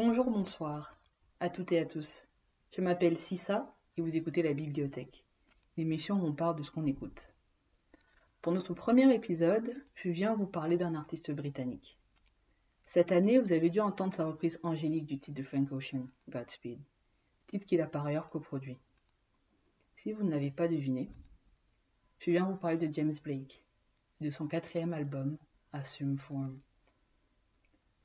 Bonjour, bonsoir à toutes et à tous. Je m'appelle Sissa et vous écoutez la bibliothèque, l'émission où on parle de ce qu'on écoute. Pour notre premier épisode, je viens vous parler d'un artiste britannique. Cette année, vous avez dû entendre sa reprise angélique du titre de Frank Ocean, Godspeed, titre qu'il a par ailleurs coproduit. Si vous ne l'avez pas deviné, je viens vous parler de James Blake et de son quatrième album, Assume Form.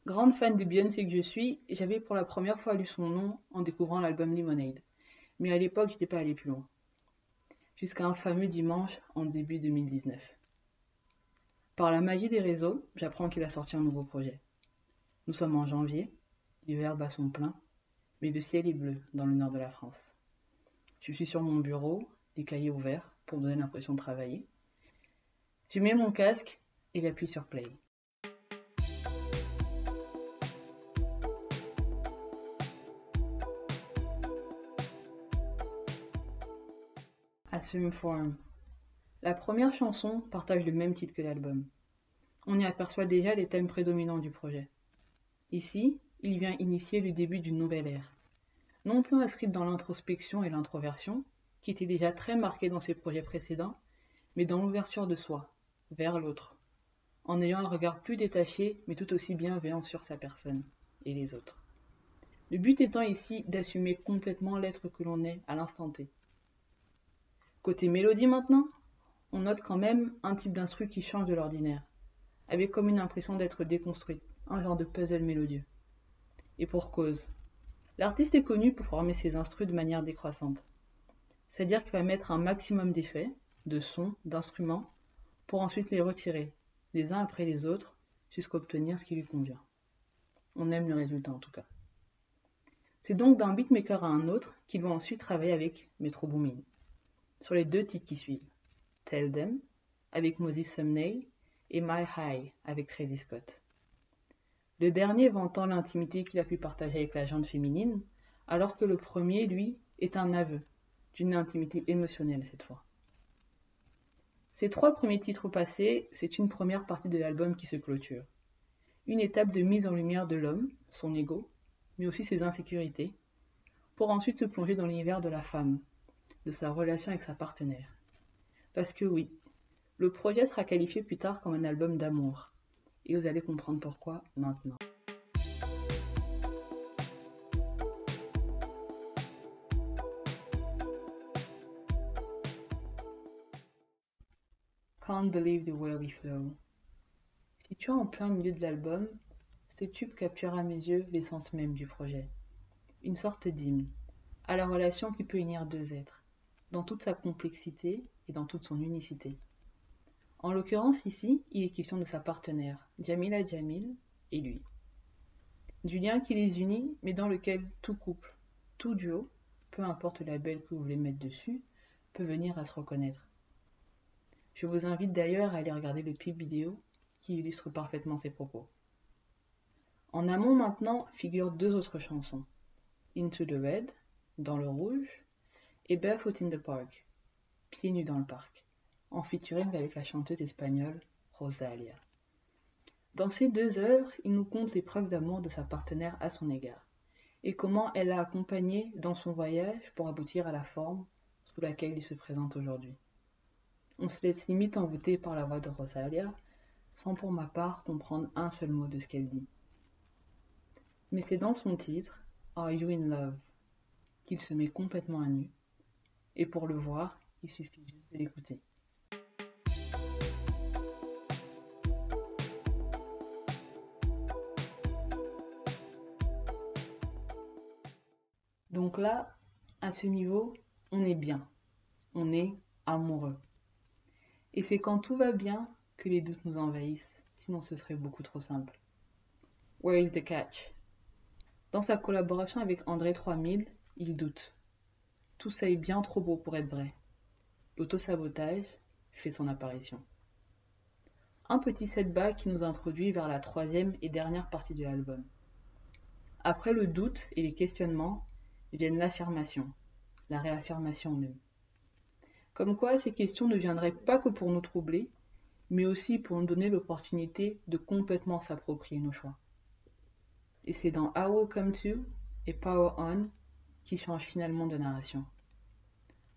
Grande fan de Beyoncé que je suis, j'avais pour la première fois lu son nom en découvrant l'album Lemonade. Mais à l'époque, j'étais pas allé plus loin. Jusqu'à un fameux dimanche en début 2019. Par la magie des réseaux, j'apprends qu'il a sorti un nouveau projet. Nous sommes en janvier, l'hiver bat son plein, mais le ciel est bleu dans le nord de la France. Je suis sur mon bureau, les cahiers ouverts pour donner l'impression de travailler. Je mets mon casque et j'appuie sur play. Assume Form. La première chanson partage le même titre que l'album. On y aperçoit déjà les thèmes prédominants du projet. Ici, il vient initier le début d'une nouvelle ère. Non plus inscrite dans l'introspection et l'introversion, qui étaient déjà très marquées dans ses projets précédents, mais dans l'ouverture de soi, vers l'autre, en ayant un regard plus détaché, mais tout aussi bienveillant sur sa personne et les autres. Le but étant ici d'assumer complètement l'être que l'on est à l'instant T, Côté mélodie maintenant, on note quand même un type d'instru qui change de l'ordinaire, avec comme une impression d'être déconstruit, un genre de puzzle mélodieux. Et pour cause. L'artiste est connu pour former ses instrus de manière décroissante. C'est-à-dire qu'il va mettre un maximum d'effets, de sons, d'instruments, pour ensuite les retirer, les uns après les autres, jusqu'à obtenir ce qui lui convient. On aime le résultat en tout cas. C'est donc d'un beatmaker à un autre qu'il va ensuite travailler avec Metro Boomin sur les deux titres qui suivent. Tell Them avec Moses Sumney et My High avec Travis Scott. Le dernier vantant l'intimité qu'il a pu partager avec la gente féminine, alors que le premier, lui, est un aveu d'une intimité émotionnelle cette fois. Ces trois premiers titres passés, c'est une première partie de l'album qui se clôture. Une étape de mise en lumière de l'homme, son ego, mais aussi ses insécurités, pour ensuite se plonger dans l'univers de la femme, de sa relation avec sa partenaire. Parce que oui, le projet sera qualifié plus tard comme un album d'amour. Et vous allez comprendre pourquoi maintenant. Can't Believe the Way We Flow. Situé en plein milieu de l'album, ce tube capture à mes yeux l'essence même du projet. Une sorte d'hymne, à la relation qui peut unir deux êtres dans toute sa complexité et dans toute son unicité. En l'occurrence ici, il est question de sa partenaire, Jamila Jamil, et lui. Du lien qui les unit, mais dans lequel tout couple, tout duo, peu importe la belle que vous voulez mettre dessus, peut venir à se reconnaître. Je vous invite d'ailleurs à aller regarder le clip vidéo qui illustre parfaitement ces propos. En amont maintenant figurent deux autres chansons. Into the Red, dans le rouge, et Barefoot in the Park, Pieds nus dans le parc, en featuring avec la chanteuse espagnole Rosalia. Dans ces deux œuvres, il nous compte les preuves d'amour de sa partenaire à son égard, et comment elle l'a accompagné dans son voyage pour aboutir à la forme sous laquelle il se présente aujourd'hui. On se laisse limite envoûter par la voix de Rosalia, sans pour ma part comprendre un seul mot de ce qu'elle dit. Mais c'est dans son titre, Are You in Love, qu'il se met complètement à nu et pour le voir, il suffit juste de l'écouter. Donc là, à ce niveau, on est bien. On est amoureux. Et c'est quand tout va bien que les doutes nous envahissent, sinon ce serait beaucoup trop simple. Where is the catch? Dans sa collaboration avec André 3000, il doute. Tout ça est bien trop beau pour être vrai. L'autosabotage fait son apparition. Un petit setback qui nous introduit vers la troisième et dernière partie de l'album. Après le doute et les questionnements viennent l'affirmation, la réaffirmation même. Comme quoi ces questions ne viendraient pas que pour nous troubler, mais aussi pour nous donner l'opportunité de complètement s'approprier nos choix. Et c'est dans I Will Come To et Power On qui change finalement de narration.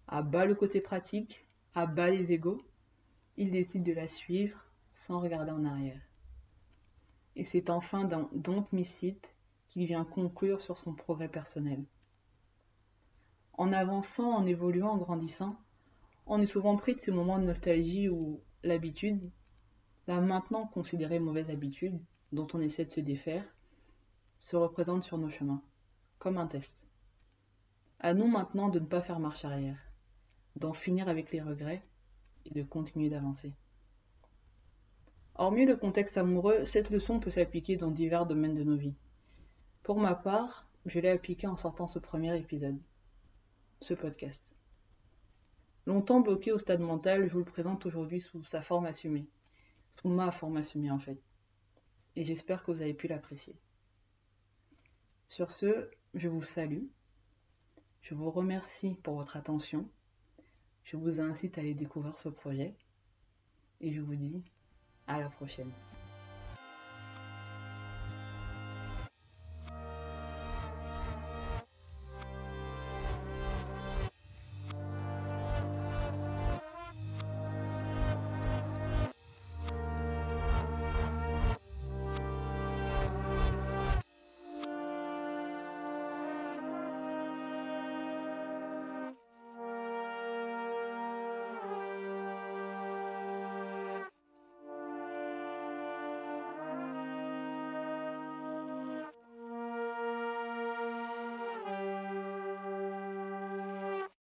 À bas le côté pratique, à bas les égaux, il décide de la suivre sans regarder en arrière. Et c'est enfin dans Don't Miss It qu'il vient conclure sur son progrès personnel. En avançant, en évoluant, en grandissant, on est souvent pris de ces moments de nostalgie où l'habitude, la maintenant considérée mauvaise habitude, dont on essaie de se défaire, se représente sur nos chemins, comme un test. À nous maintenant de ne pas faire marche arrière, d'en finir avec les regrets et de continuer d'avancer. Hormis le contexte amoureux, cette leçon peut s'appliquer dans divers domaines de nos vies. Pour ma part, je l'ai appliquée en sortant ce premier épisode, ce podcast. Longtemps bloqué au stade mental, je vous le présente aujourd'hui sous sa forme assumée, sous ma forme assumée en fait. Et j'espère que vous avez pu l'apprécier. Sur ce, je vous salue. Je vous remercie pour votre attention. Je vous incite à aller découvrir ce projet. Et je vous dis à la prochaine.